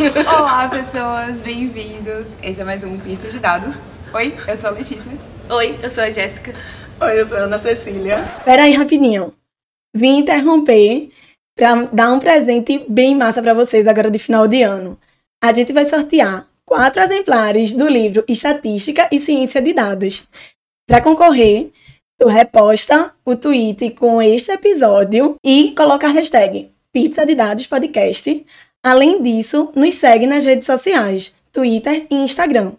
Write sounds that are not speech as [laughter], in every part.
[laughs] Olá, pessoas, bem-vindos. Esse é mais um Pizza de Dados. Oi, eu sou a Letícia. Oi, eu sou a Jéssica. Oi, eu sou a Ana Cecília. Pera aí, rapidinho. Vim interromper para dar um presente bem massa para vocês agora de final de ano. A gente vai sortear quatro exemplares do livro Estatística e Ciência de Dados. Para concorrer, tu reposta o tweet com este episódio e coloca a hashtag Pizza de Dados Podcast. Além disso, nos segue nas redes sociais, Twitter e Instagram.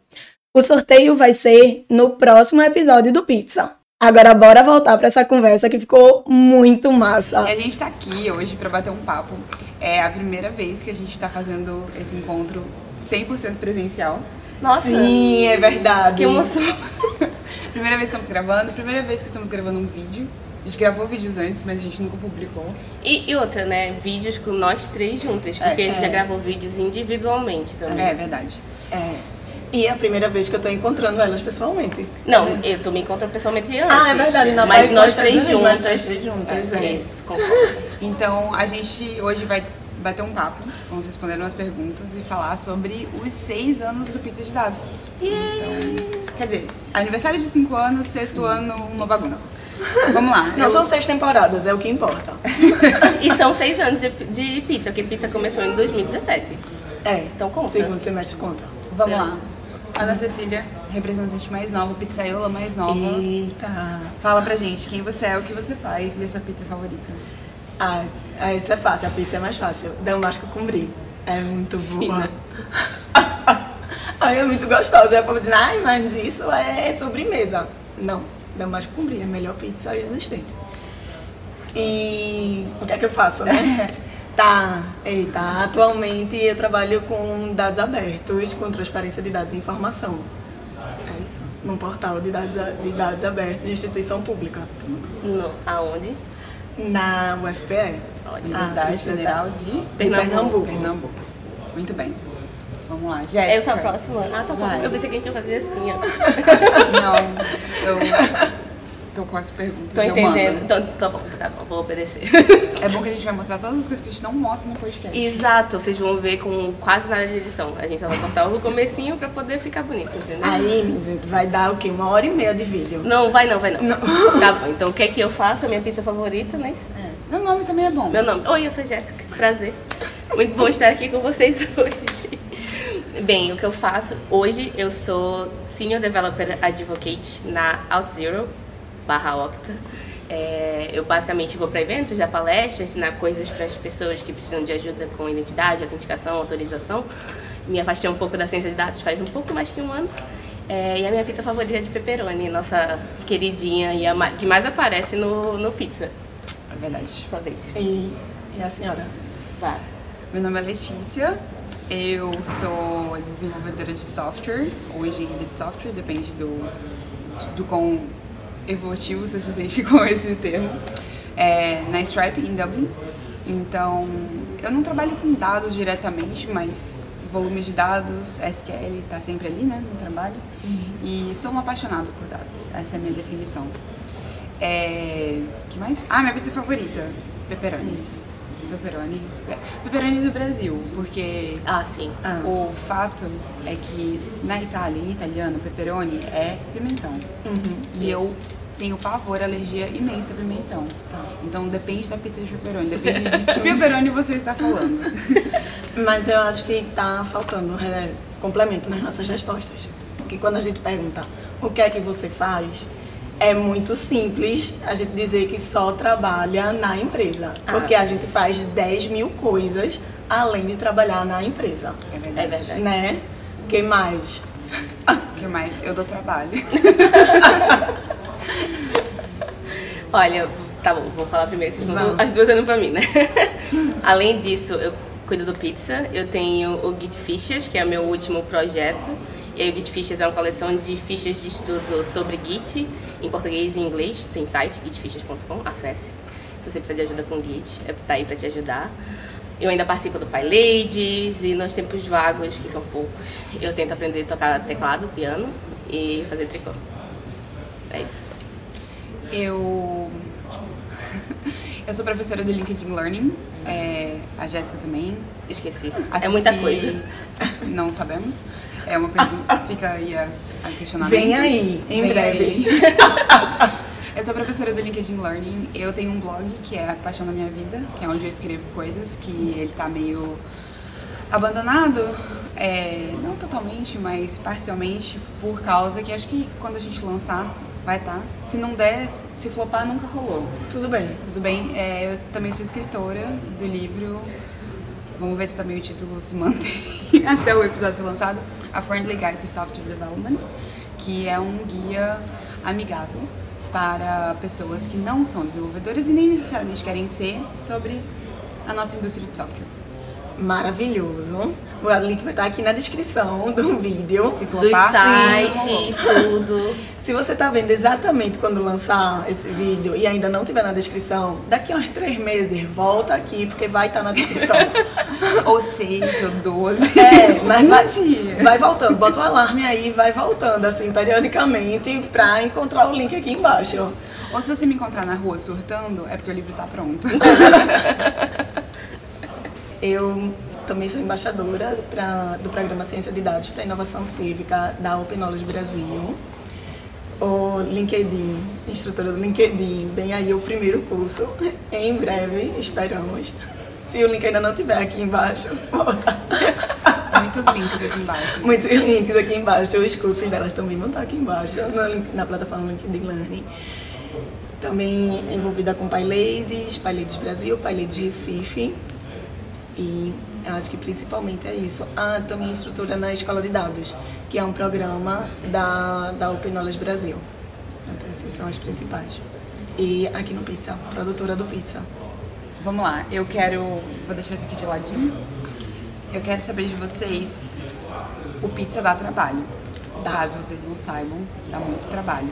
O sorteio vai ser no próximo episódio do Pizza. Agora bora voltar para essa conversa que ficou muito massa. E a gente tá aqui hoje para bater um papo. É a primeira vez que a gente tá fazendo esse encontro 100% presencial. Nossa, Sim, é verdade. que emoção. [laughs] Primeira vez que estamos gravando, primeira vez que estamos gravando um vídeo. A gente gravou vídeos antes, mas a gente nunca publicou. E, e outra, né? Vídeos com nós três juntas, porque É, a gente já gravou vídeos individualmente também. É verdade. É. E é a primeira vez que eu tô encontrando elas pessoalmente. Não, eu tô me encontrando pessoalmente antes. Ah, é verdade, na Mas parte nós três juntas, juntas. nós três juntas, é. Isso, concordo. Então a gente hoje vai bater um papo, vamos responder umas perguntas e falar sobre os seis anos do Pizza de Dados. Então, quer dizer, aniversário de cinco anos, sexto ano, uma bagunça. Vamos lá. Não eu- são seis temporadas, é o que importa. E são seis anos de, de pizza, porque pizza começou em 2017. É. Então conta. Segundo semestre conta. Vamos lá. Ana Cecília, representante mais nova, pizzaiola mais nova. Eita. Fala pra gente quem você é, o que você faz e a sua pizza favorita. Ah, ah, isso é fácil, a pizza é mais fácil. Damasco com brie. É muito boa. [laughs] Ai, é muito gostosa. E a povo diz, ai, mas isso é sobremesa. Não, Damasco com brie é a melhor pizza existente. E o que é que eu faço, né? [laughs] Tá, eita, atualmente eu trabalho com dados abertos, com transparência de dados e informação. É isso, num portal de dados, de dados abertos de instituição pública, No, aonde? Na UFPE. Universidade Ah, Federal de de Pernambuco. Pernambuco. Pernambuco. Muito bem. Vamos lá, Jéssica. Eu sou a próxima. Ah, tá bom. Vai. Eu pensei que a gente ia fazer assim, ó. [laughs] Não, eu tô com as perguntas. Tô entendendo. Então, tá bom, tá bom, vou obedecer. É bom que a gente vai mostrar todas as coisas que a gente não mostra no podcast. Exato, vocês vão ver com quase nada de edição. A gente só vai cortar o comecinho pra poder ficar bonito, entendeu? Aí, minha gente, vai dar o quê? Uma hora e meia de vídeo. Não, vai não, vai não. Não. Tá bom, então o que é que eu faço? A minha pizza favorita, né? É. Meu nome também é bom. Meu nome. Oi, eu sou Jéssica. Prazer. Muito bom estar aqui com vocês [laughs] hoje. Bem, o que eu faço hoje, eu sou Senior Developer Advocate na OutZero barra Octa. É, eu basicamente vou para eventos, dar palestras, ensinar coisas para as pessoas que precisam de ajuda com identidade, autenticação, autorização. Me afastei um pouco da ciência de dados faz um pouco mais que um ano. É, e a minha pizza favorita é de pepperoni, nossa queridinha e a ma- que mais aparece no, no pizza. É verdade. Sua vez. E, e a senhora? Vai. Meu nome é Letícia. Eu sou desenvolvedora de software, ou engenheira de software, depende do, do quão evolutivo você se sente [laughs] com esse termo. É, na Stripe, em Dublin. Então, eu não trabalho com dados diretamente, mas volume de dados, SQL está sempre ali, né, no trabalho. E sou uma apaixonada por dados, essa é a minha definição. É, que mais? Ah, minha pizza favorita, pepperoni. Pepperoni. Pepperoni do Brasil, porque Ah, sim. Ah. o fato é que na Itália, em italiano, pepperoni é pimentão. E eu tenho pavor, alergia imensa a pimentão. Então depende da pizza de pepperoni, depende de [laughs] que pepperoni você está falando. [laughs] Mas eu acho que tá faltando é, complemento nas nossas respostas. Porque quando a gente pergunta o que é que você faz, é muito simples a gente dizer que só trabalha na empresa. Ah. Porque a gente faz 10 mil coisas além de trabalhar na empresa. É verdade. É verdade. Né? O que mais? O [laughs] que mais? Eu dou trabalho. [laughs] Olha, tá bom, vou falar primeiro, vocês não as duas olhando pra mim, né? [laughs] Além disso, eu cuido do pizza, eu tenho o Git Fichas, que é meu último projeto. E aí o Git Fichas é uma coleção de fichas de estudo sobre Git, em português e em inglês. Tem site, gitfichas.com, acesse. Se você precisa de ajuda com Git, é- tá aí pra te ajudar. Eu ainda participo do PyLadies e nos tempos vagos, que são poucos, [laughs] eu tento aprender a tocar teclado, piano e fazer tricô. É isso. Eu. [laughs] Eu sou professora do LinkedIn Learning, é, a Jéssica também. Esqueci. É muita coisa. [laughs] Não sabemos. É uma pergunta, fica aí a, a questionamento. Vem aí, em Vem breve. aí. [laughs] Eu sou professora do LinkedIn Learning. Eu tenho um blog que é a Paixão da Minha Vida, que é onde eu escrevo coisas que ele tá meio abandonado, é, não totalmente, mas parcialmente, por causa que acho que quando a gente lançar vai estar. Se não der, se flopar, nunca rolou. Tudo bem. Tudo bem? É, eu também sou escritora do livro. Vamos ver se também o título se mantém [laughs] até o episódio ser lançado. A Friendly Guide to Software Development, que é um guia amigável para pessoas que não são desenvolvedoras e nem necessariamente querem ser sobre a nossa indústria de software. Maravilhoso. O link vai estar aqui na descrição do vídeo. Se Dos flopar, sites, tudo. Se você tá vendo exatamente quando lançar esse vídeo e ainda não tiver na descrição, daqui a uns três meses, volta aqui, porque vai estar na descrição. [laughs] ou seis, ou doze. É, [laughs] mas vai, vai voltando, bota o alarme aí, vai voltando, assim, periodicamente, pra encontrar o link aqui embaixo. Ou se você me encontrar na rua surtando, é porque o livro tá pronto. [laughs] Eu também sou embaixadora pra, do programa Ciência de Dados para Inovação Cívica da Open Knowledge Brasil. O LinkedIn, instrutora do LinkedIn, vem aí o primeiro curso, [laughs] em breve, esperamos. Se o link ainda não tiver aqui embaixo, [laughs] volta. Muitos links aqui embaixo. Muitos links aqui embaixo, os cursos delas também vão estar aqui embaixo, na, na plataforma LinkedIn Learning. Também envolvida com PyLadies, PyLadies Brasil, PyLadies Recife. E eu acho que principalmente é isso. Ah, também instrutora na Escola de Dados, que é um programa da, da Open Knowledge Brasil. Então esses são os principais. E aqui no Pizza, produtora do Pizza. Vamos lá, eu quero. Vou deixar isso aqui de ladinho. Eu quero saber de vocês. O pizza dá trabalho. Caso vocês não saibam, dá muito trabalho.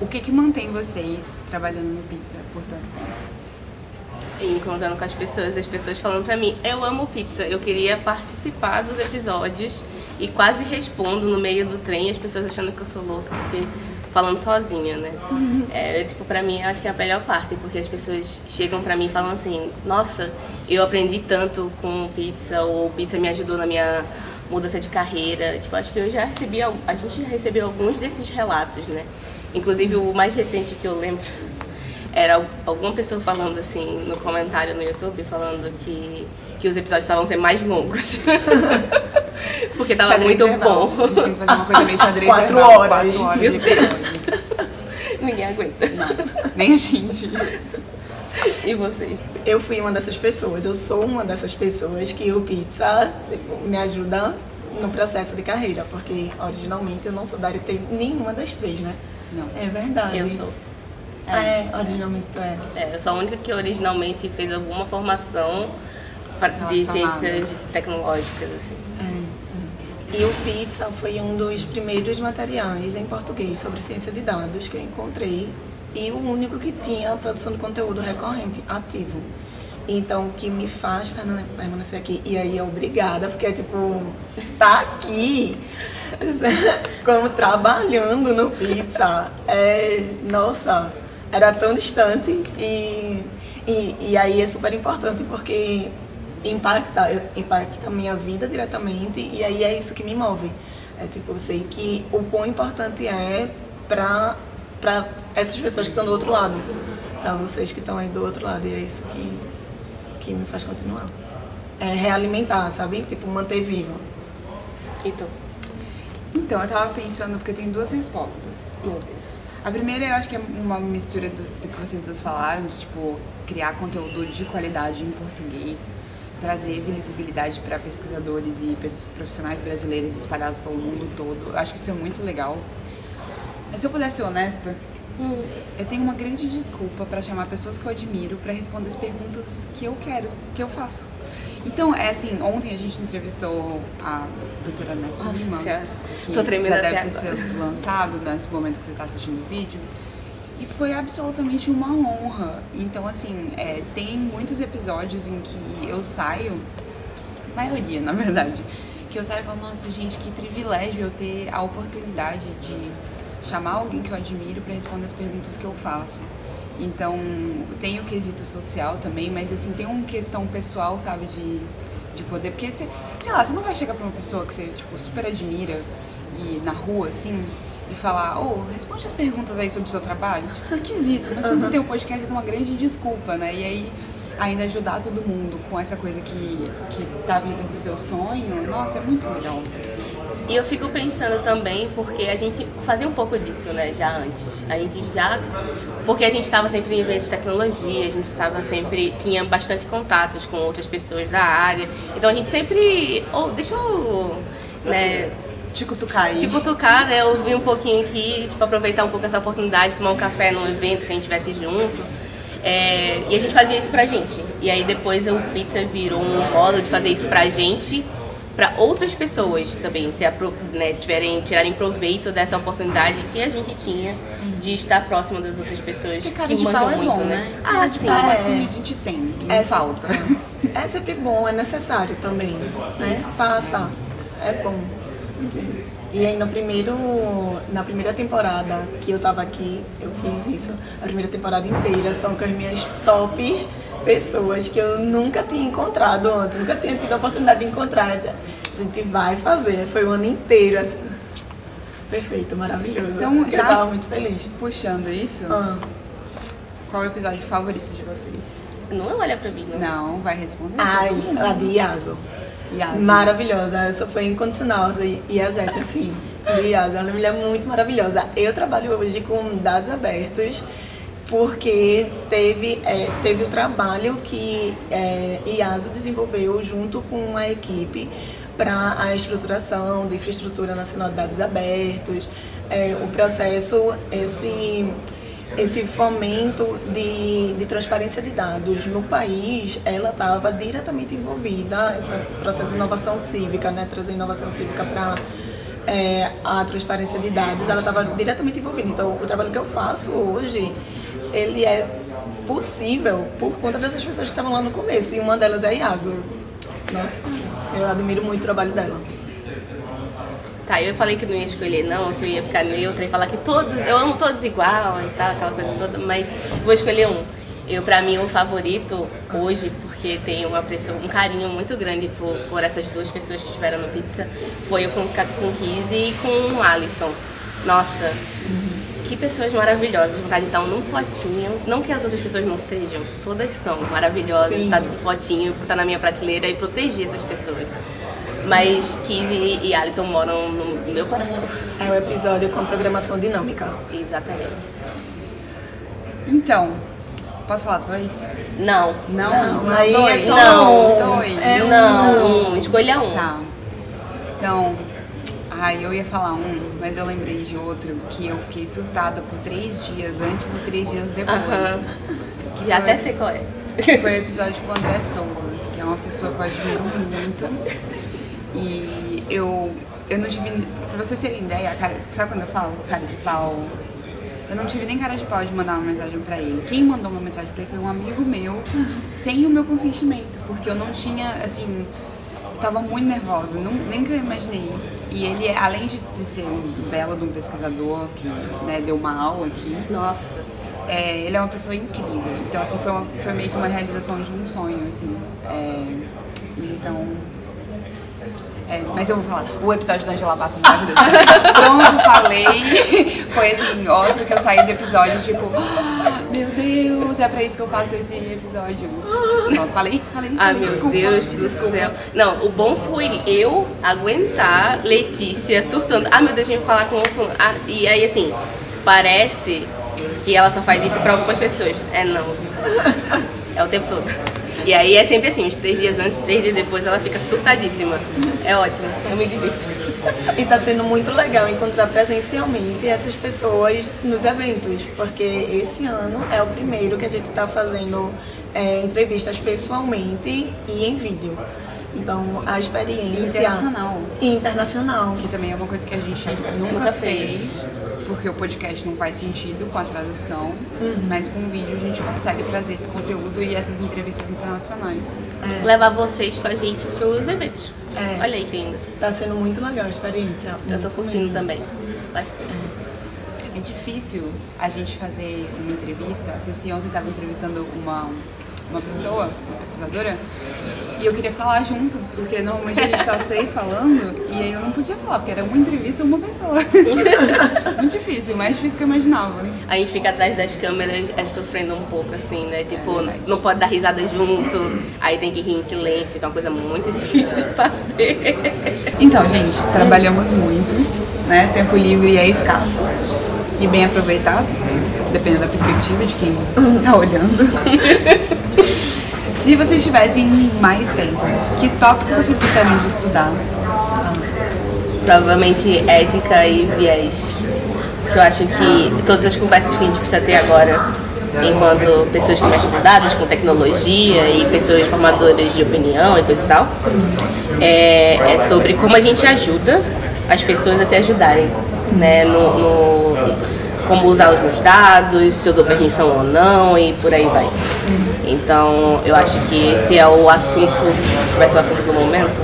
O que que mantém vocês trabalhando no pizza por tanto tempo? Encontrando com as pessoas, as pessoas falando pra mim, eu amo pizza, eu queria participar dos episódios e quase respondo no meio do trem, as pessoas achando que eu sou louca, porque falando sozinha, né? É, tipo, pra mim, acho que é a melhor parte, porque as pessoas chegam pra mim e falam assim, nossa, eu aprendi tanto com pizza, ou pizza me ajudou na minha mudança de carreira. Tipo, acho que eu já recebi, a gente já recebeu alguns desses relatos, né? Inclusive, o mais recente que eu lembro era al- alguma pessoa falando assim no comentário no YouTube, falando que, que os episódios estavam sendo mais longos. [laughs] Porque tava Xadrez muito verbal. bom. A gente tem que fazer uma coisa meio xadrez Quatro verbal, horas. Quatro horas Meu de Deus. Ninguém aguenta. Não, nem a gente. E vocês? Eu fui uma dessas pessoas, eu sou uma dessas pessoas que o pizza tipo, me ajuda no processo de carreira, porque originalmente eu não sou da área de nenhuma das três, né? Não. É verdade. Eu sou. É, originalmente tu é. É, eu sou a única que originalmente fez alguma formação de ciências tecnológicas, assim. É, é. E o pizza foi um dos primeiros materiais em português sobre ciência de dados que eu encontrei e o único que tinha a produção de conteúdo recorrente, ativo. Então, o que me faz permane- permanecer aqui, e aí é obrigada, porque é tipo, tá aqui, [laughs] como trabalhando no pizza, é, nossa, era tão distante e, e, e aí é super importante porque impacta, impacta a minha vida diretamente e aí é isso que me move. É tipo, eu sei que o quão importante é pra, pra essas pessoas que estão do outro lado, pra vocês que estão aí do outro lado, e é isso que, que me faz continuar. É realimentar, sabe? Tipo, manter vivo. E tu? Então, eu tava pensando, porque eu tenho duas respostas. A primeira eu acho que é uma mistura do, do que vocês duas falaram, de tipo, criar conteúdo de qualidade em português, trazer visibilidade para pesquisadores e profissionais brasileiros espalhados pelo mundo todo. Eu acho que isso é muito legal. Mas se eu pudesse ser honesta, eu tenho uma grande desculpa para chamar pessoas que eu admiro para responder as perguntas que eu quero, que eu faço. Então, é assim, ontem a gente entrevistou a doutora Neto Lima, que já deve ter agora. sido lançado nesse momento que você está assistindo o vídeo. E foi absolutamente uma honra. Então, assim, é, tem muitos episódios em que eu saio, maioria, [laughs] na verdade, que eu saio falo, nossa, gente, que privilégio eu ter a oportunidade de chamar alguém que eu admiro para responder as perguntas que eu faço. Então, tem o quesito social também, mas assim, tem uma questão pessoal, sabe, de, de poder. Porque, você, sei lá, você não vai chegar pra uma pessoa que você, tipo, super admira e na rua, assim, e falar, ô, oh, responde as perguntas aí sobre o seu trabalho. Tipo, esquisito. Mas quando você tem um podcast, você tem uma grande desculpa, né? E aí, ainda ajudar todo mundo com essa coisa que, que tá vindo do seu sonho, nossa, é muito legal. E eu fico pensando também, porque a gente fazia um pouco disso, né, já antes. A gente já. Porque a gente estava sempre em eventos de tecnologia, a gente estava sempre. tinha bastante contatos com outras pessoas da área. Então a gente sempre. Oh, deixa eu. Né, te cutucar aí. Te cutucar, né? Ouvir um pouquinho aqui, tipo, aproveitar um pouco essa oportunidade de tomar um café num evento que a gente estivesse junto. É, e a gente fazia isso pra gente. E aí depois o Pizza virou um modo de fazer isso pra gente para outras pessoas também se né, tiverem, tirarem proveito dessa oportunidade que a gente tinha de estar próximo das outras pessoas que, cara que de manjam pau é muito, bom, né? né? Ah, Cara sim. de pau, É. assim, a gente tem, não É, falta. [laughs] É sempre bom, é necessário também, né? Faça, é bom. E aí no primeiro, na primeira temporada que eu tava aqui, eu fiz isso. A primeira temporada inteira são com as minhas tops pessoas que eu nunca tinha encontrado antes, nunca tinha tido a oportunidade de encontrar. A gente vai fazer, foi o ano inteiro, assim. Perfeito, maravilhoso. Então, eu já- tava muito feliz. Puxando isso, Ah, qual é o episódio favorito de vocês? Não olha pra mim, não. Não, vai responder. ai, a de Yaso. Yas. Maravilhosa, essa foi incondicional e, e a Zeta, assim, de Yas, ela é uma mulher muito maravilhosa. Eu trabalho hoje com dados abertos porque teve, é, teve o trabalho que é, IASO desenvolveu junto com a equipe para a estruturação da infraestrutura nacional de dados abertos, é, o processo, esse esse fomento de, de transparência de dados no país, ela estava diretamente envolvida, esse processo de inovação cívica, né, trazer inovação cívica para é, a transparência de dados, ela estava diretamente envolvida. Então, o trabalho que eu faço hoje, ele é possível por conta dessas pessoas que estavam lá no começo, e uma delas é a Yaso. Nossa, eu admiro muito o trabalho dela. Tá, eu falei que não ia escolher não, que eu ia ficar neutra e falar que todos, eu amo todos igual e tal, aquela coisa toda, mas vou escolher um. Eu, pra mim, o favorito hoje, porque tem uma pressão, um carinho muito grande por, por essas duas pessoas que estiveram no Pizza, foi o com, com Kizzy e com o Alisson. Nossa, que pessoas maravilhosas, vontade de num potinho. Não que as outras pessoas não sejam, todas são maravilhosas, Sim. estar num potinho, estar na minha prateleira e proteger essas pessoas. Mas Kizzy e Alisson moram no meu coração. É o episódio com programação dinâmica. Exatamente. Então, posso falar dois? Não. Não, Não, aí é dois. só Não. um. Dois. É um. não, um. escolha um. Tá. Então, ai, eu ia falar um, mas eu lembrei de outro que eu fiquei surtada por três dias antes e três dias depois. Aham. Que Já foi- até sei qual é. que foi o episódio com o André Souza, que é uma pessoa que eu admiro muito. E eu, eu não tive. Pra vocês terem ideia, cara, sabe quando eu falo cara de pau? Eu não tive nem cara de pau de mandar uma mensagem pra ele. Quem mandou uma mensagem pra ele foi um amigo meu, sem o meu consentimento, porque eu não tinha, assim, tava muito nervosa, não, nem que eu imaginei. E ele, além de, de ser um belo de um pesquisador que né, deu uma aula aqui, Nossa. é, ele é uma pessoa incrível. Então, assim, foi, uma- foi meio que uma realização de um sonho, assim. É, então... É, mas eu vou falar, o episódio da Angela Bassa é maravilhoso. [laughs] Pronto, falei. Foi assim, outro que eu saí do episódio, tipo, "Ah, meu Deus, é pra isso que eu faço esse episódio. Pronto, falei, falei. Ah, meu desculpa, Deus do desculpa. céu. Não, o bom foi eu aguentar Letícia surtando. Ah, meu Deus, eu ia falar com o fulano. Ah, e aí, assim, parece que ela só faz isso pra algumas pessoas. É não. É o tempo todo. E aí é sempre assim, uns três dias antes, três dias depois, ela fica surtadíssima. É ótimo, eu me divirto. E está sendo muito legal encontrar presencialmente essas pessoas nos eventos, porque esse ano é o primeiro que a gente está fazendo é, entrevistas pessoalmente e em vídeo. Então, a experiência... Internacional. Internacional. Que também é uma coisa que a gente nunca, Nunca fez, porque o podcast não faz sentido com a tradução, mas com o vídeo a gente consegue trazer esse conteúdo e essas entrevistas internacionais. Levar vocês com a gente pros eventos. É. Olha aí que lindo. Tá sendo muito legal a experiência. Eu tô muito curtindo mesmo. também. Bastante. A gente difícil a gente fazer uma entrevista. A Ceci ontem estava entrevistando uma, uma pessoa, uma pesquisadora, e eu queria falar junto, porque normalmente a gente tá os três falando, e aí eu não podia falar, porque era uma entrevista uma pessoa. [laughs] Muito difícil, mais difícil que eu imaginava. A gente fica atrás das câmeras é, sofrendo um pouco, assim, né? Tipo, não pode dar risada junto, aí tem que rir em silêncio, que é uma coisa muito [laughs] difícil de fazer. Então, gente, trabalhamos muito, né? Tempo livre é escasso e bem aproveitado, dependendo da perspectiva de quem tá olhando. [laughs] Se vocês tivessem mais tempo, que tópico vocês gostariam de estudar? Provavelmente ética e viés. Que eu acho que todas as conversas que a gente precisa ter agora, enquanto pessoas que mexem com dados, com tecnologia e pessoas formadoras de opinião e coisa e tal, é, é sobre como a gente ajuda as pessoas a se ajudarem, né? No, no, como usar os meus dados, se eu dou permissão ou não e por aí vai. Então, eu acho que esse é o assunto, que vai ser o assunto do momento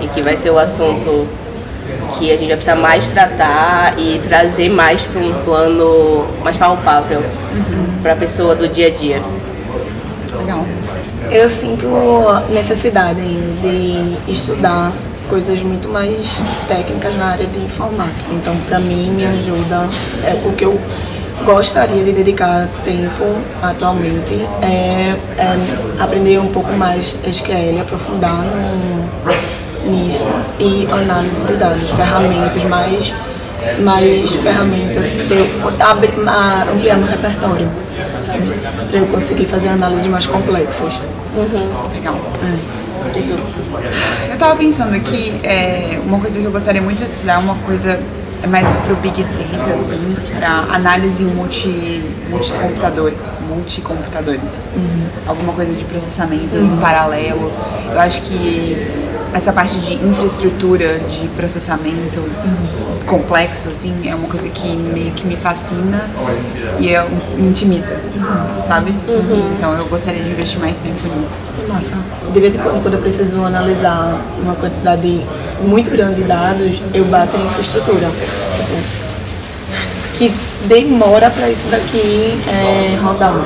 e que vai ser o assunto que a gente vai precisar mais tratar e trazer mais para um plano mais palpável uhum. para a pessoa do dia a dia. Legal. Eu sinto necessidade ainda de estudar coisas muito mais técnicas na área de informática. Então, para mim, me ajuda, é o que eu gostaria de dedicar tempo atualmente é, é aprender um pouco mais SQL, aprofundar no, nisso e análise de dados, ferramentas mais mais ferramentas, ter, abrir, ampliar meu repertório, sabe? Para eu conseguir fazer análises mais complexas. Uhum. Legal. É. Eu tava pensando aqui, é, uma coisa que eu gostaria muito de estudar, uma coisa é mais pro Big Data, assim, para análise multi, multicomputador, multicomputadores. Uhum. Alguma coisa de processamento uhum. em paralelo. Eu acho que essa parte de infraestrutura de processamento uhum. complexo, assim, é uma coisa que meio que me fascina e é, me intimida, uhum. sabe? Uhum. Então eu gostaria de investir mais tempo nisso. Nossa. De vez em quando, quando eu preciso analisar uma quantidade muito grande de dados, eu bato em infraestrutura. Tipo, que demora para isso daqui é, rodar.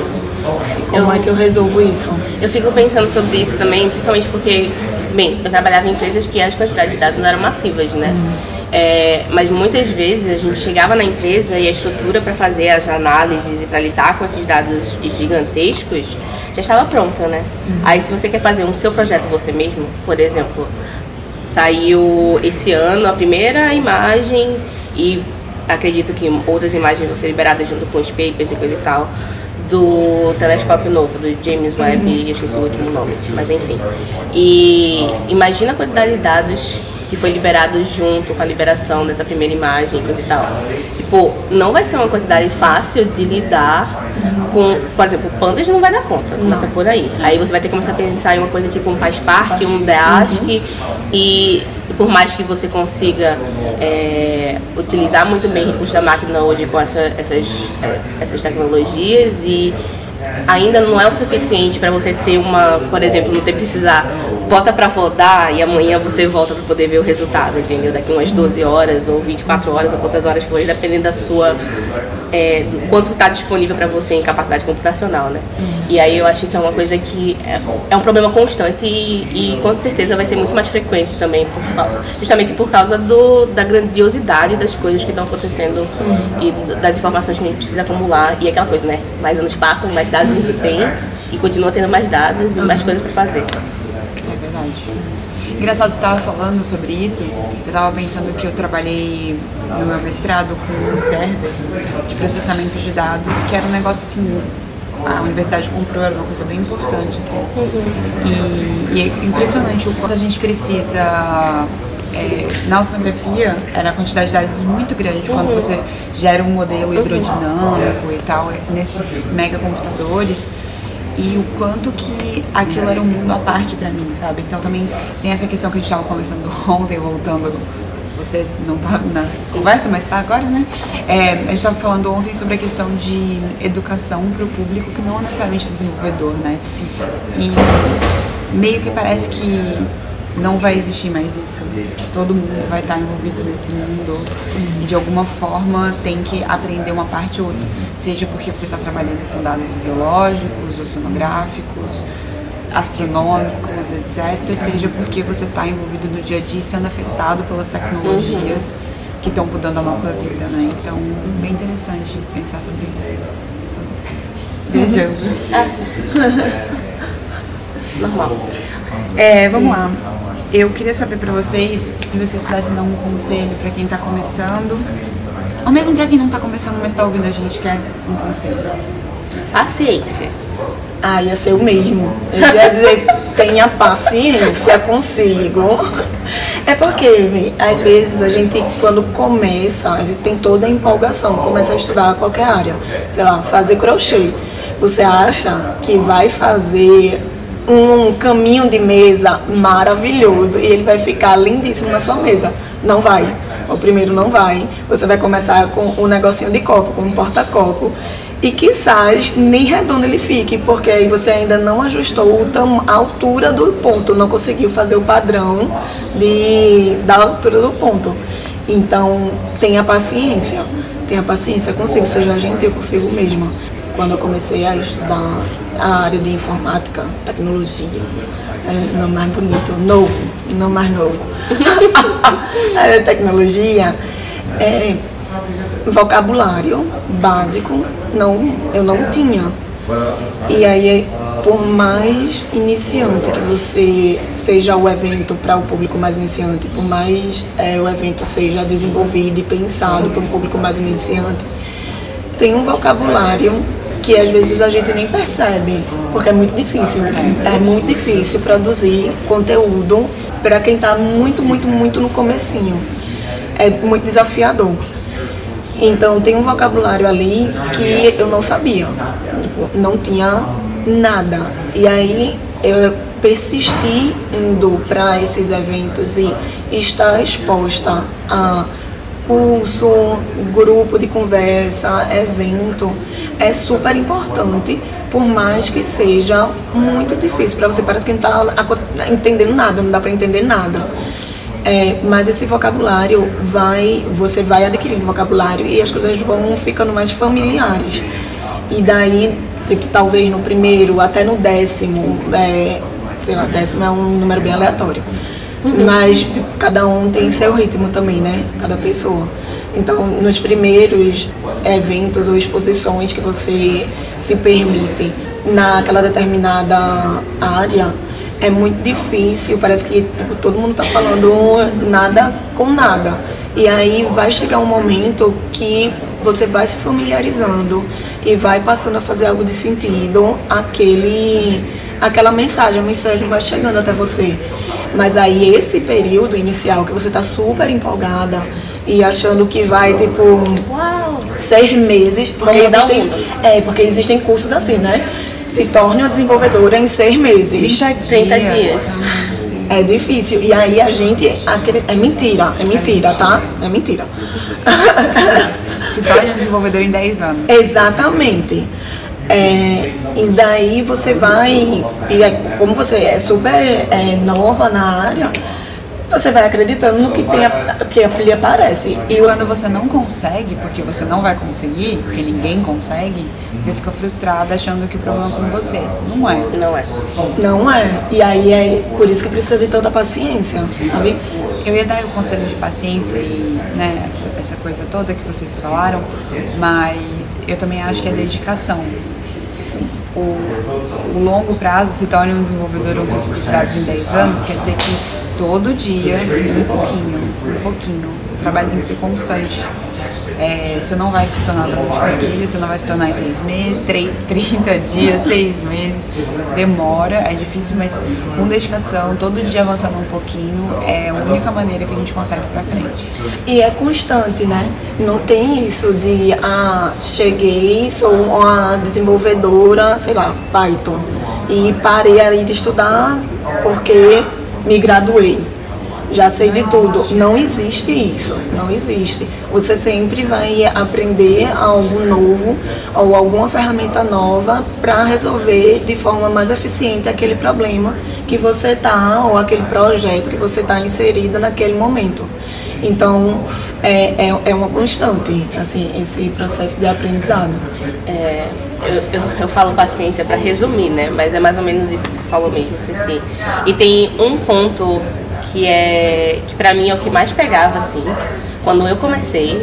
Como eu, é que eu resolvo isso? Eu fico pensando sobre isso também, principalmente porque Bem, eu trabalhava em empresas que as quantidades de dados não eram massivas, né? Uhum. É, mas muitas vezes a gente chegava na empresa e a estrutura para fazer as análises e para lidar com esses dados gigantescos já estava pronta, né? Uhum. Aí se você quer fazer um seu projeto você mesmo, por exemplo, saiu esse ano a primeira imagem e acredito que outras imagens vão ser liberadas junto com os papers e coisa e tal do telescópio novo, do James Webb, uhum. eu esqueci o último nome, mas enfim. E imagina a quantidade de dados que foi liberado junto com a liberação dessa primeira imagem, coisa e tal. Tipo, não vai ser uma quantidade fácil de lidar com, por exemplo, Pandas não vai dar conta, começa por aí. Aí você vai ter que começar a pensar em uma coisa tipo um PySpark, um Dask, uhum. e por mais que você consiga é, utilizar muito bem recursos da máquina hoje com essa, essas, é, essas tecnologias e ainda não é o suficiente para você ter uma, por exemplo, não ter precisar bota para rodar e amanhã você volta para poder ver o resultado, entendeu? Daqui umas 12 horas ou 24 horas ou quantas horas for, dependendo da sua é, do quanto está disponível para você em capacidade computacional, né? E aí eu acho que é uma coisa que é, é um problema constante e, e, com certeza vai ser muito mais frequente também, por, justamente por causa do, da grandiosidade das coisas que estão acontecendo e das informações que a gente precisa acumular e aquela coisa, né? Mais anos passam, mais dados a gente tem e continua tendo mais dados e mais coisas para fazer verdade. Engraçado, você estava falando sobre isso. Eu estava pensando que eu trabalhei no meu mestrado com um server de processamento de dados, que era um negócio assim. A universidade comprou, era uma coisa bem importante, assim. E, e é impressionante o quanto a gente precisa é, na oceanografia era a quantidade de dados muito grande quando uhum. você gera um modelo hidrodinâmico e tal, nesses megacomputadores e o quanto que aquilo era um mundo à parte para mim, sabe? Então também tem essa questão que a gente estava conversando [laughs] ontem, voltando. Você não tá na conversa, mas tá agora, né? É, a gente estava falando ontem sobre a questão de educação para o público que não é necessariamente desenvolvedor, né? E meio que parece que não vai existir mais isso. Todo mundo vai estar envolvido nesse mundo e de alguma forma tem que aprender uma parte ou outra, seja porque você está trabalhando com dados biológicos, oceanográficos, astronômicos, etc., seja porque você está envolvido no dia a dia sendo afetado pelas tecnologias que estão mudando a nossa vida, né? Então, bem interessante pensar sobre isso. [laughs] Tô viajando. [laughs] Normal. É, vamos lá. Eu queria saber pra vocês se vocês pudessem dar um conselho pra quem tá começando, ou mesmo pra quem não tá começando, mas tá ouvindo a gente quer um conselho. Paciência. Ah, ia ser o mesmo. Eu ia dizer, [laughs] tenha paciência consigo. É porque, às vezes, a gente, quando começa, a gente tem toda a empolgação, começa a estudar qualquer área. Sei lá, fazer crochê. Você acha que vai fazer um caminho de mesa maravilhoso e ele vai ficar lindíssimo na sua mesa. Não vai. O primeiro não vai. Você vai começar com um negocinho de copo, com um porta-copo. E quizás nem redondo ele fique, porque aí você ainda não ajustou a altura do ponto, não conseguiu fazer o padrão de, da altura do ponto. Então, tenha paciência. Tenha paciência consigo, seja gentil consigo mesma. Quando eu comecei a estudar a área de informática, tecnologia, é, não mais bonito, novo, não mais novo. a área de tecnologia, é, vocabulário básico não eu não tinha e aí por mais iniciante que você seja o evento para o público mais iniciante por mais é, o evento seja desenvolvido e pensado para um público mais iniciante tem um vocabulário que às vezes a gente nem percebe, porque é muito difícil. É muito difícil produzir conteúdo para quem está muito, muito, muito no comecinho. É muito desafiador. Então tem um vocabulário ali que eu não sabia. Tipo, Não tinha nada. E aí eu persisti indo para esses eventos e estar exposta a curso, grupo de conversa, evento, é super importante, por mais que seja muito difícil. Para você parece que não está entendendo nada, não dá para entender nada. É, mas esse vocabulário vai, você vai adquirindo vocabulário e as coisas vão ficando mais familiares. E daí, tipo, talvez no primeiro até no décimo, é, sei lá, décimo é um número bem aleatório. Mas tipo, cada um tem seu ritmo também, né? Cada pessoa. Então, nos primeiros eventos ou exposições que você se permite naquela determinada área, é muito difícil, parece que tipo, todo mundo tá falando nada com nada. E aí vai chegar um momento que você vai se familiarizando e vai passando a fazer algo de sentido, aquele, aquela mensagem, a mensagem vai chegando até você. Mas aí esse período inicial que você tá super empolgada e achando que vai, tipo, Uau! seis meses, porque Vamos existem, é, porque existem cursos assim, né? Se torne uma desenvolvedora em seis meses. 30 dias. É difícil. E aí a gente. É mentira, é mentira, tá? É mentira. Se torne um desenvolvedor em 10 anos. Exatamente. É, e daí você vai. E é- como você é super é, nova na área, você vai acreditando no que, tem, a- que lhe aparece. E quando você não consegue, porque você não vai conseguir, porque ninguém consegue, você fica frustrada achando que o problema é com você. Não é. Não é. Não é. E aí é por isso que precisa de tanta paciência, sabe? Eu ia dar o conselho de paciência e né, essa, essa coisa toda que vocês falaram, mas eu também acho que é dedicação. Sim. O, o longo prazo se torne um desenvolvedor ou estruturados em 10 anos, quer dizer que todo dia, um pouquinho, um pouquinho. O trabalho tem que ser constante. É, você não vai se tornar no último dia, você não vai se tornar em seis meses, tre- 30 dias, seis meses. Demora, é difícil, mas com dedicação, todo dia avançando um pouquinho, é a única maneira que a gente consegue ir pra frente. E é constante, né? Não tem isso de, ah, cheguei, sou uma desenvolvedora, sei lá, Python, e parei aí de estudar porque me graduei. já sei de tudo. Não existe isso, não existe. Você sempre vai aprender algo novo ou alguma ferramenta nova para resolver de forma mais eficiente aquele problema que você está ou aquele projeto que você está inserida naquele momento. Então, é, é, é, uma constante, assim, esse processo de aprendizado. É, eu, eu, eu, falo paciência para resumir, né? Mas é mais ou menos isso que você falou mesmo, Ceci. E tem um ponto que é que para mim é o que mais pegava, assim, quando eu comecei,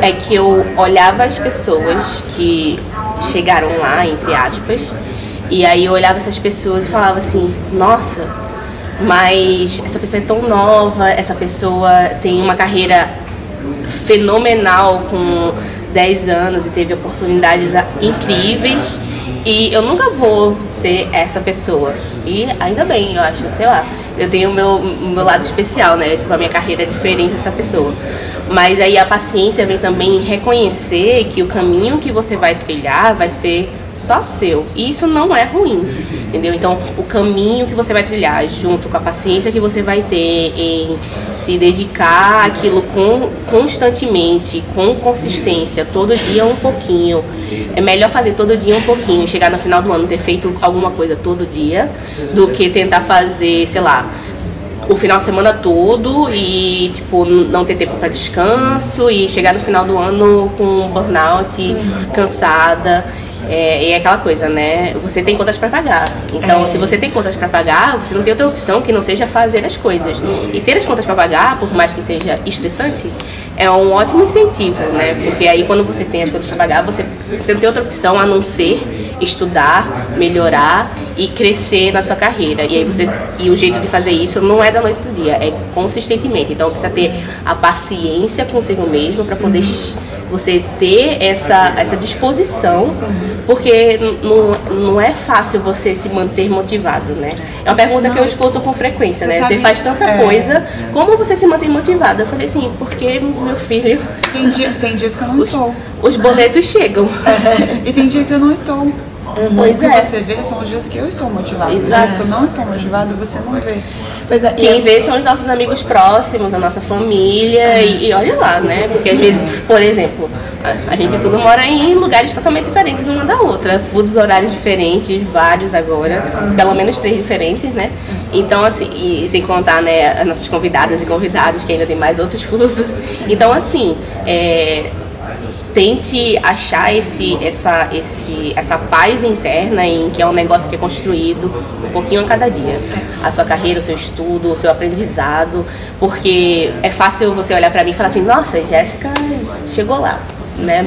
é que eu olhava as pessoas que chegaram lá, entre aspas, e aí eu olhava essas pessoas e falava assim, nossa, mas essa pessoa é tão nova, essa pessoa tem uma carreira fenomenal com 10 anos e teve oportunidades incríveis e eu nunca vou ser essa pessoa. E ainda bem, eu acho, sei lá. Eu tenho o meu, meu lado especial, né? Tipo, a minha carreira é diferente dessa pessoa. Mas aí a paciência vem também reconhecer que o caminho que você vai trilhar vai ser só seu. E isso não é ruim, entendeu? Então, o caminho que você vai trilhar, junto com a paciência que você vai ter em se dedicar àquilo com, constantemente, com consistência, todo dia um pouquinho. É melhor fazer todo dia um pouquinho, chegar no final do ano ter feito alguma coisa todo dia, do que tentar fazer, sei lá, o final de semana todo e tipo não ter tempo para descanso e chegar no final do ano com burnout, cansada. É, e é aquela coisa, né? Você tem contas para pagar. Então, é. se você tem contas para pagar, você não tem outra opção que não seja fazer as coisas. E ter as contas para pagar, por mais que seja estressante, é um ótimo incentivo, né? Porque aí quando você tem as contas para pagar, você, você não tem outra opção a não ser estudar, melhorar e crescer na sua carreira. E aí você e o jeito de fazer isso não é da noite pro dia, é consistentemente. Então precisa ter a paciência consigo mesmo para poder você ter essa, essa disposição, porque não, não é fácil você se manter motivado, né? É uma pergunta Nossa. que eu escuto com frequência, você né? Sabe, você faz tanta é, coisa, como você se mantém motivado? Eu falei assim, porque meu filho... Tem, dia, tem dias que eu não os, estou. Os boletos chegam. e tem dia que eu não estou. Uhum. Pois o que é. você vê são os dias que eu estou motivada. Os dias que eu não estou motivada, você não vê. Pois é, Quem vê são os nossos amigos próximos, a nossa família, e, e olha lá, né? Porque às vezes, por exemplo, a, a, gente tudo mora em lugares totalmente diferentes uma da outra, fusos horários diferentes, vários agora, pelo menos três diferentes, né? Então, assim, e sem contar, né, as nossas convidadas e convidados, que ainda tem mais outros [laughs] fusos. Então, assim, é, tente achar esse, essa, esse, essa paz interna em que é um negócio que é construído um pouquinho a cada dia. A sua carreira, o seu estudo, o seu aprendizado, porque é fácil você olhar para mim e falar assim, nossa, Jéssica chegou lá, né?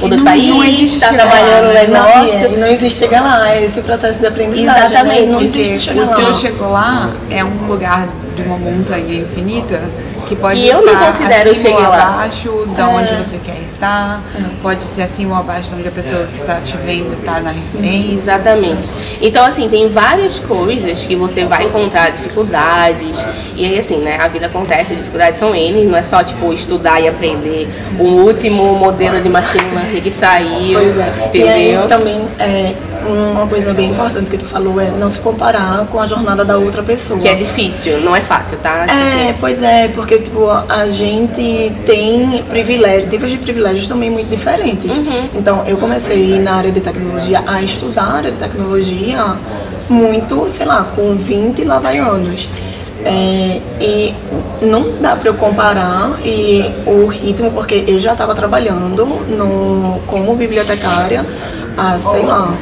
Mudou de país, está trabalhando no negócio. Não, não existe chegar lá, é esse processo de aprendizagem. Né? Exatamente. Né? Não existe chegar o lá. seu chegou lá é um lugar de uma montanha infinita que pode que estar eu não considero acima ou abaixo de onde é. você quer estar, pode ser acima ou abaixo de onde a pessoa que está te vendo está na referência. Exatamente. Então, assim, tem várias coisas que você vai encontrar dificuldades, e aí, assim, né, a vida acontece, dificuldades são N, não é só, tipo, estudar e aprender o último modelo de machine learning que saiu, pois é. entendeu? E aí, também, é, uma coisa bem importante que tu falou é não se comparar com a jornada da outra pessoa. Que é difícil, não é fácil, tá? É, pois é, porque tipo, a gente tem privilégios, tipos de privilégios também muito diferentes. Uhum. Então, eu comecei na área de tecnologia a estudar a área de tecnologia muito, sei lá, com 20 lá vai anos. É, e não dá para eu comparar e o ritmo, porque eu já estava trabalhando no, como bibliotecária há, sei lá,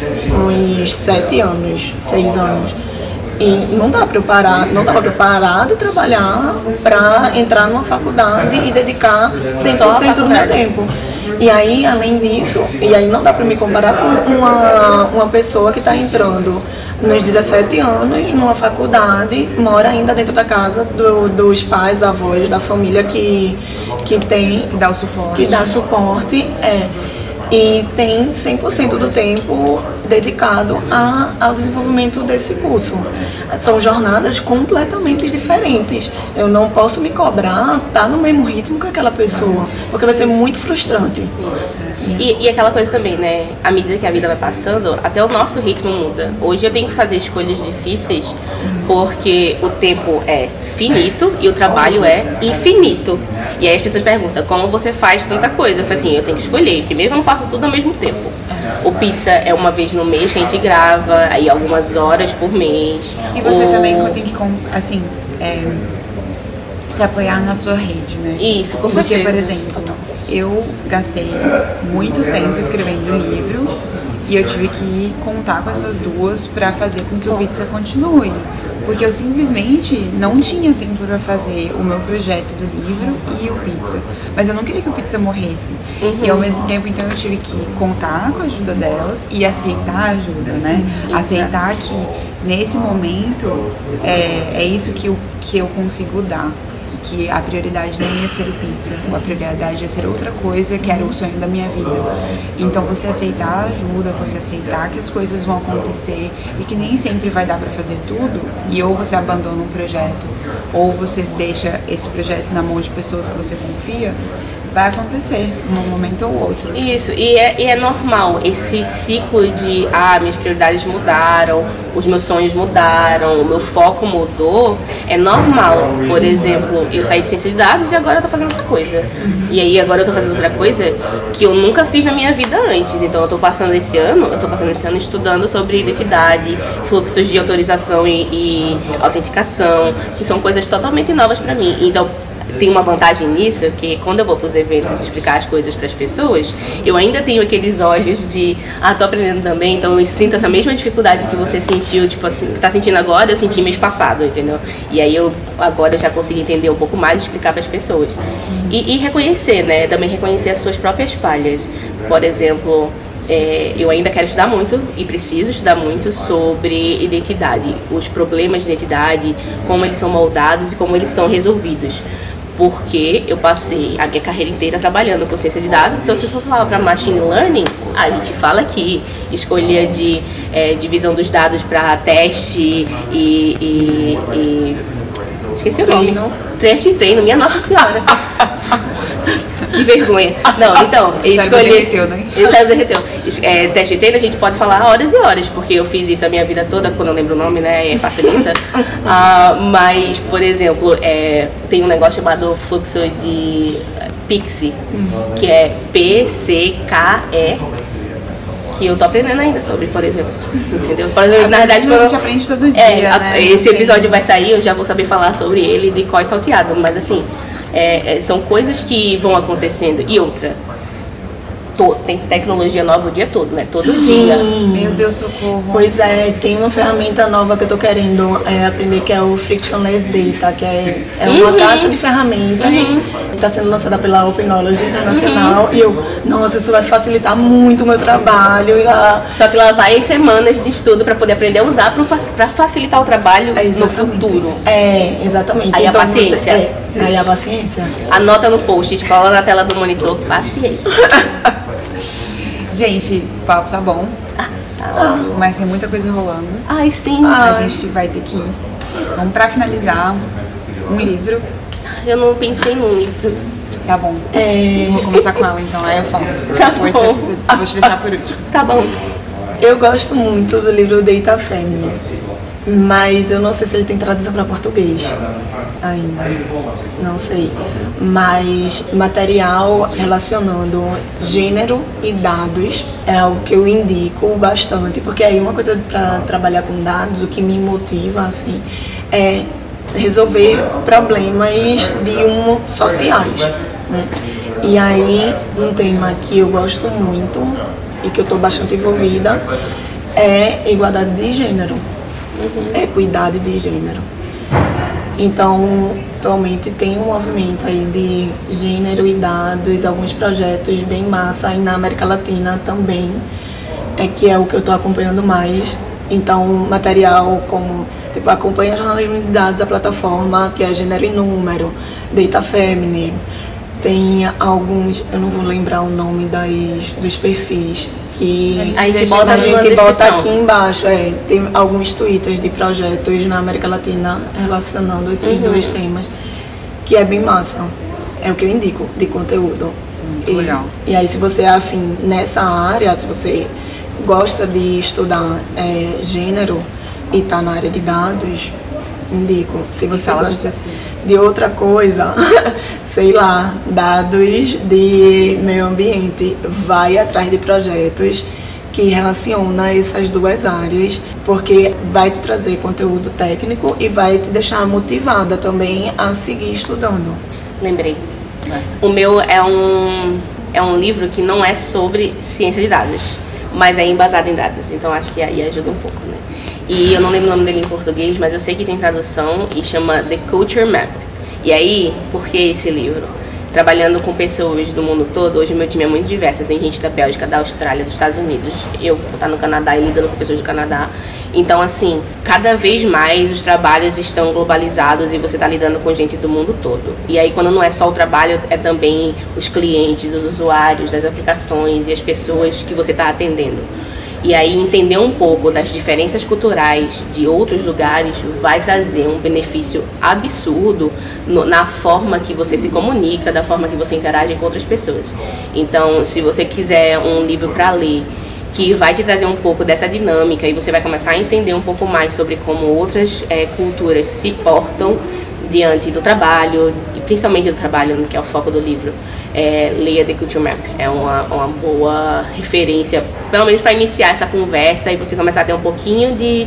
uns sete anos, seis anos. E não dá para eu parar, não parar de trabalhar para entrar numa faculdade e dedicar 100% do meu tempo. E aí, além disso, e aí não dá para me comparar com uma, uma pessoa que está entrando nos 17 anos numa faculdade, mora ainda dentro da casa do, dos pais, avós, da família que, que tem. Que dá o suporte. Que dá suporte, é e tem 100% do tempo dedicado a, ao desenvolvimento desse curso. São jornadas completamente diferentes. Eu não posso me cobrar estar tá no mesmo ritmo que aquela pessoa, porque vai ser muito frustrante. E, e aquela coisa também, né? À medida que a vida vai passando, até o nosso ritmo muda. Hoje eu tenho que fazer escolhas difíceis porque o tempo é finito e o trabalho é infinito. E aí as pessoas perguntam como você faz tanta coisa. Eu falo assim, eu tenho que escolher. Primeiro eu não faço tudo ao mesmo tempo. O pizza é uma vez no mês que a gente grava, aí algumas horas por mês. E você O- também tem que, assim, é, se apoiar na sua rede, né? Isso, com Porque, certeza. por exemplo, eu gastei muito tempo escrevendo livro e eu tive que contar com essas duas pra fazer com que o Pizza continue. Porque eu simplesmente não tinha tempo pra fazer o meu projeto do livro e o Pizza. Mas eu não queria que o Pizza morresse. E ao mesmo tempo, então, eu tive que contar com a ajuda delas e aceitar a ajuda, né? Aceitar que nesse momento é, é isso que eu, que eu consigo dar. Que a prioridade não ia ser o pizza, a prioridade ia ser outra coisa que era o sonho da minha vida. Então você aceitar ajuda, você aceitar que as coisas vão acontecer e que nem sempre vai dar pra fazer tudo, e ou você abandona um projeto, ou você deixa esse projeto na mão de pessoas que você confia, vai acontecer num momento ou outro. Isso, e é, e é normal esse ciclo de ah, minhas prioridades mudaram, os meus sonhos mudaram, o meu foco mudou, é normal. Por exemplo, eu saí de ciência de dados e agora eu tô fazendo outra coisa. E aí agora eu tô fazendo outra coisa que eu nunca fiz na minha vida antes. Então eu tô passando esse ano, eu tô passando esse ano estudando sobre identidade, fluxos de autorização e, e autenticação, que são coisas totalmente novas para mim. Então tem uma vantagem nisso, que quando eu vou para os eventos explicar as coisas para as pessoas, eu ainda tenho aqueles olhos de, ah, tô aprendendo também, então eu sinto essa mesma dificuldade que você sentiu, tipo assim, que tá sentindo agora, eu senti mês passado, entendeu? E aí eu agora eu já consigo entender um pouco mais e explicar para as pessoas. E, e reconhecer, né? Também reconhecer as suas próprias falhas. Por exemplo, é, eu ainda quero estudar muito e preciso estudar muito sobre identidade, os problemas de identidade, como eles são moldados e como eles são resolvidos. Porque eu passei a minha carreira inteira trabalhando com ciência de dados, então se for falar para machine learning, a gente fala que escolha de é, divisão dos dados para teste e, e- e- esqueci o nome, Treino. teste de treino, minha nossa senhora. [laughs] Que vergonha. Não, então, cérebro escolher. derreteu, né? O cérebro derreteu. É, teste de treino a gente pode falar horas e horas, porque eu fiz isso a minha vida toda, quando eu lembro o nome, né? é, Facilita. [laughs] Ah, mas, por exemplo, é, tem um negócio chamado fluxo de eh, Pixie, que é P-C-K-E. Que eu tô aprendendo ainda sobre, por exemplo. Entendeu? Por exemplo, na verdade, a quando gente eu- aprende todo dia, é, a- né? esse episódio vai sair, eu já vou saber falar sobre ele de qual salteado, mas assim, é, é, são coisas que vão acontecendo. E outra, to- tem tecnologia nova o dia todo, né? Todo dia. Meu Deus, socorro. Pois é, tem uma ferramenta nova que eu tô querendo é, aprender que é o Frictionless Data, que é, é uma Uhum. caixa de ferramentas. Está sendo lançada pela Open Knowledge Internacional. E eu, nossa, isso vai facilitar muito o meu trabalho. E a, Só que lá vai semanas de estudo para poder aprender a usar para facilitar o trabalho é, no futuro. É, exatamente. Aí a Então, paciência. Você, é, aí a paciência. Anota no post, cola na tela do monitor, paciência. [laughs] Gente, o papo tá bom, Ah, tá ótimo. mas tem muita coisa rolando. Ai, sim. A gente vai ter que ir. Vamos pra finalizar um livro. Eu não pensei num livro. Tá bom. É, Vou começar com ela então, aí eu falo. Tá Depois bom. você- você- vou te deixar por último. Tá bom. eu gosto muito do livro Data Feminism, mas eu não sei se ele tem tradução para português ainda. Não sei. Mas material relacionando gênero e dados é algo que eu indico bastante, porque aí uma coisa para trabalhar com dados, o que me motiva assim, é resolver problemas de um sociais, né? E aí um tema que eu gosto muito e que eu estou bastante envolvida é igualdade de gênero, equidade de gênero. Então, atualmente tem um movimento aí de gênero e dados, alguns projetos bem massa aí na América Latina também, é que é o que eu estou acompanhando mais. Então, material como, tipo, acompanha jornalismo de dados, a plataforma que é Gênero e Número, Data Feminism, tem alguns, eu não vou lembrar o nome das, dos perfis, que A gente bota a gente bota aqui embaixo, é, tem alguns twitters de projetos na América Latina relacionando esses dois temas, que é bem massa. É o que eu indico de conteúdo Muito e, legal. E aí, se você é afim nessa área, se você gosta de estudar é, gênero e tá na área de dados, indico. Se você gosta assim. De outra coisa, [laughs] sei lá, dados de meio ambiente, vai atrás de projetos que relaciona essas duas áreas, porque vai te trazer conteúdo técnico e vai te deixar motivada também a seguir estudando. Lembrei. O meu é um, é um livro que não é sobre ciência de dados, mas é embasado em dados. Então acho que aí ajuda um pouco, né? E eu não lembro o nome dele em português, mas eu sei que tem tradução e chama The Culture Map. E aí, por que esse livro? Trabalhando com pessoas do mundo todo, hoje meu time é muito diverso. Tem gente da Bélgica, da Austrália, dos Estados Unidos. Eu vou estar no Canadá e lidando com pessoas do Canadá. Então, assim, cada vez mais os trabalhos estão globalizados e você está lidando com gente do mundo todo. E aí, quando não é só o trabalho, é também os clientes, os usuários das aplicações e as pessoas que você está atendendo. E aí entender um pouco das diferenças culturais de outros lugares vai trazer um benefício absurdo no, na forma que você se comunica, da forma que você interage com outras pessoas. Então, se você quiser um livro para ler que vai te trazer um pouco dessa dinâmica e você vai começar a entender um pouco mais sobre como outras é, culturas se portam diante do trabalho, e principalmente do trabalho, que é o foco do livro, é, leia The Culture Map. É uma, uma boa referência, pelo menos para iniciar essa conversa e você começar a ter um pouquinho de,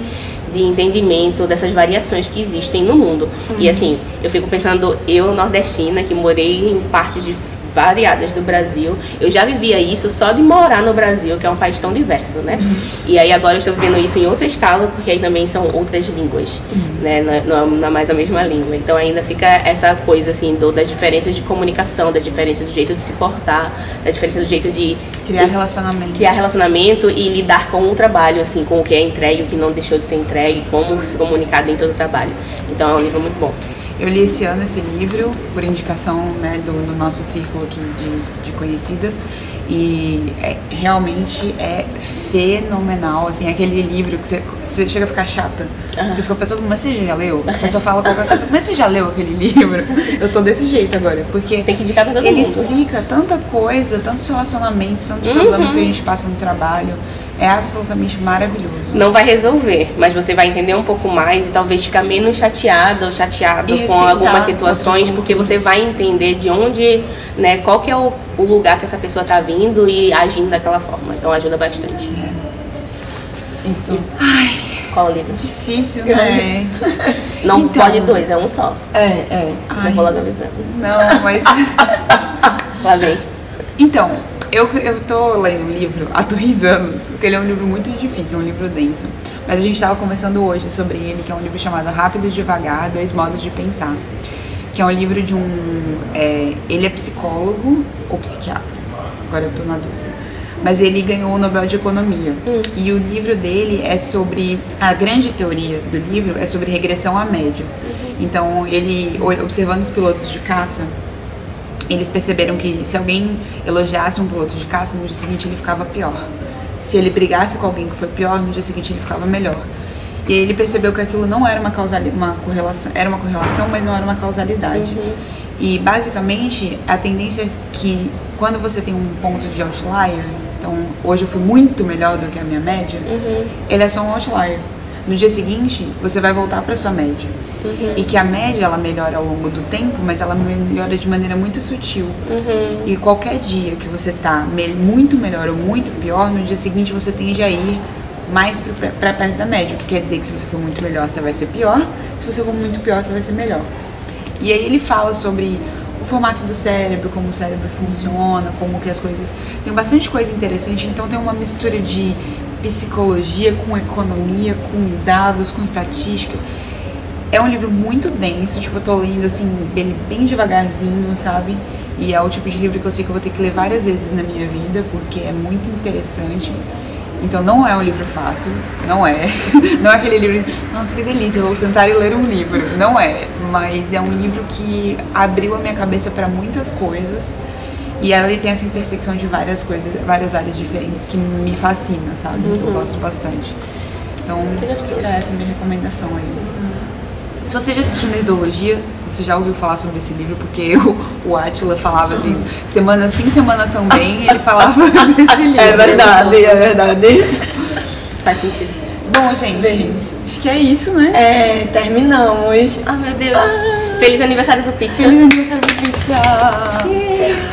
de entendimento dessas variações que existem no mundo. Uhum. E assim, eu fico pensando, eu nordestina, que morei em partes de variadas do Brasil. Eu já vivia isso só de morar no Brasil, que é um país tão diverso, né? E aí agora eu estou vivendo isso em outra escala, porque aí também são outras línguas, uhum. né? Não é, não é, mais a mesma língua. Então ainda fica essa coisa assim do, das diferenças de comunicação, da diferença do jeito de se portar, da diferença do jeito de criar relacionamento, criar relacionamento e lidar com o trabalho, assim, com o que é entregue, o que não deixou de ser entregue, como se comunicar dentro do trabalho. Então é um livro muito bom. Eu li esse ano esse livro, por indicação né, do, do nosso círculo aqui de, de conhecidas, e é, realmente é fenomenal, assim, aquele livro que você, você chega a ficar chata. Uhum. Você fica pra todo mundo, mas você já leu? A [laughs] pessoa fala qualquer coisa, mas você já leu aquele livro? Eu tô desse jeito agora, porque Tem que indicar pra todo ele mundo. explica tanta coisa, tantos relacionamentos, tantos uhum. problemas que a gente passa no trabalho é absolutamente maravilhoso. Não vai resolver, mas você vai entender um pouco mais e talvez ficar menos chateado ou chateado com algumas situações, porque você vai entender de onde, né, qual que é o, o lugar que essa pessoa está vindo e agindo daquela forma. Então ajuda bastante. É. Então, ai, qual o livro? Difícil, né? [laughs] Não então, pode dois, é um só. É, é. Não vou logo avisando. Não, mas. [laughs] Lá vem. Então, eu, eu tô lendo um livro há dois [laughs] anos, porque ele é um livro muito difícil, um livro denso. Mas a gente estava conversando hoje sobre ele, que é um livro chamado Rápido e Devagar, Dois Modos de Pensar. Que é um livro de um... É, ele é psicólogo ou psiquiatra? Agora eu tô na dúvida. Mas ele ganhou o Nobel de Economia. Hum. E o livro dele é sobre... A grande teoria do livro é sobre regressão à média. Uhum. Então, ele, observando os pilotos de caça, eles perceberam que se alguém elogiasse um piloto de caça, no dia seguinte ele ficava pior. Se ele brigasse com alguém que foi pior, no dia seguinte ele ficava melhor. E aí ele percebeu que aquilo não era uma, causalidade, uma correlação, era uma correlação, mas não era uma causalidade. Uhum. E basicamente a tendência é que quando você tem um ponto de outlier, então hoje eu fui muito melhor do que a minha média, uhum. ele é só um outlier. No dia seguinte, você vai voltar para sua média. Uhum. E que a média ela melhora ao longo do tempo, mas ela melhora de maneira muito sutil. Uhum. E qualquer dia que você tá muito melhor ou muito pior, no dia seguinte você tende a ir mais para perto da média. O que quer dizer que se você for muito melhor, você vai ser pior. Se você for muito pior, você vai ser melhor. E aí ele fala sobre o formato do cérebro, como o cérebro funciona, como que as coisas. Tem bastante coisa interessante, então tem uma mistura de psicologia com economia, com dados, com estatística. É um livro muito denso, tipo, eu tô lendo assim, bem, bem devagarzinho, sabe? E é o tipo de livro que eu sei que eu vou ter que ler várias vezes na minha vida, porque é muito interessante. Então não é um livro fácil, não é. [laughs] Não é aquele livro, nossa, que delícia, eu vou sentar e ler um livro. Não é, mas é um livro que abriu a minha cabeça para muitas coisas. E ela tem essa intersecção de várias coisas, várias áreas diferentes que me fascina, sabe? Uhum. Eu gosto bastante. Então, fica essa minha recomendação aí. Se você já assistiu Nerdologia, você já ouviu falar sobre esse livro, porque [laughs] o, o Atila falava assim, semana sim, semana também, ele falava [laughs] desse livro. É verdade, é verdade. [laughs] Faz sentido. Bom, gente, Bem. acho que é isso, né? É, terminamos. Ah, meu Deus. Feliz aniversário pro Pizza. Feliz aniversário pro Pizza!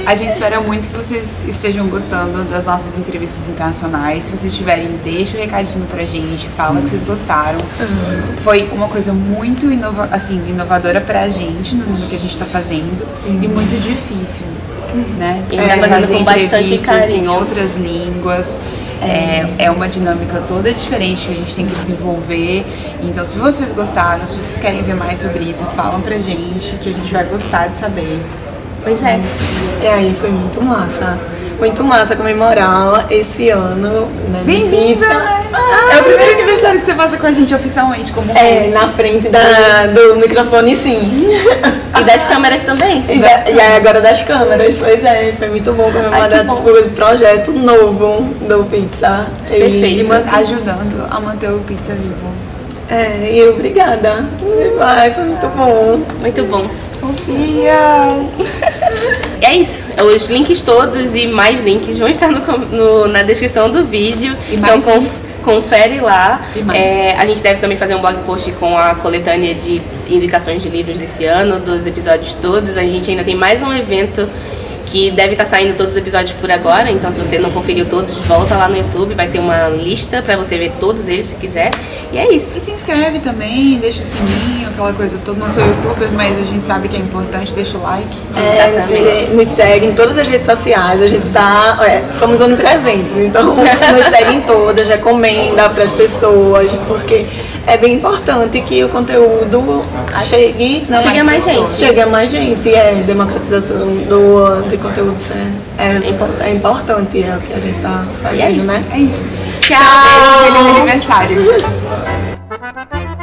A gente espera muito que vocês estejam gostando das nossas entrevistas internacionais. Se vocês tiverem, deixa o recadinho pra gente, fala que vocês gostaram. Foi uma coisa muito inova assim, inovadora pra gente no, no que a gente tá fazendo e muito difícil, né? E nós fazendo fazer com bastante entrevistas em carinho. outras línguas. É, é uma dinâmica toda diferente que a gente tem que desenvolver. Então, se vocês gostaram, se vocês querem ver mais sobre isso, falam pra gente que a gente vai gostar de saber. Pois é. E aí foi muito massa. Muito massa comemorar esse ano né, de pizza. É o primeiro aniversário que você passa com a gente oficialmente, como É, na frente da, do microfone sim. E das câmeras também. E, da- e aí agora das câmeras, pois é, foi muito bom comemorar o projeto novo do Pizza. E- Perfeito. E ajudando a manter o pizza vivo. É, e obrigada. Vai, foi muito bom. Muito bom. Sofia! [laughs] É isso. Os links todos e mais links vão estar no no- na descrição do vídeo. E então conf- confere lá. E. É, a gente deve também fazer um blog post com a coletânea de indicações de livros desse ano, dos episódios todos. A gente ainda tem mais um evento que deve estar saindo todos os episódios por agora. Então, se você não conferiu todos, volta lá no YouTube. Vai ter uma lista para você ver todos eles se quiser. E é isso. E se inscreve também, deixa o sininho, aquela coisa toda. Não sou youtuber, mas a gente sabe que é importante, deixa o like. É, Exatamente. nos segue em todas as redes sociais, a gente tá. é, somos onipresentes, então [laughs] nos segue em todas, recomenda para as pessoas, porque é bem importante que o conteúdo chegue, né, Chegue a mais gente. Chegue a mais gente, é democratização do, de conteúdo é, é, importante. é importante é o que a gente está é fazendo, é né? É isso. Tchau! Tchau. Feliz aniversário! [laughs]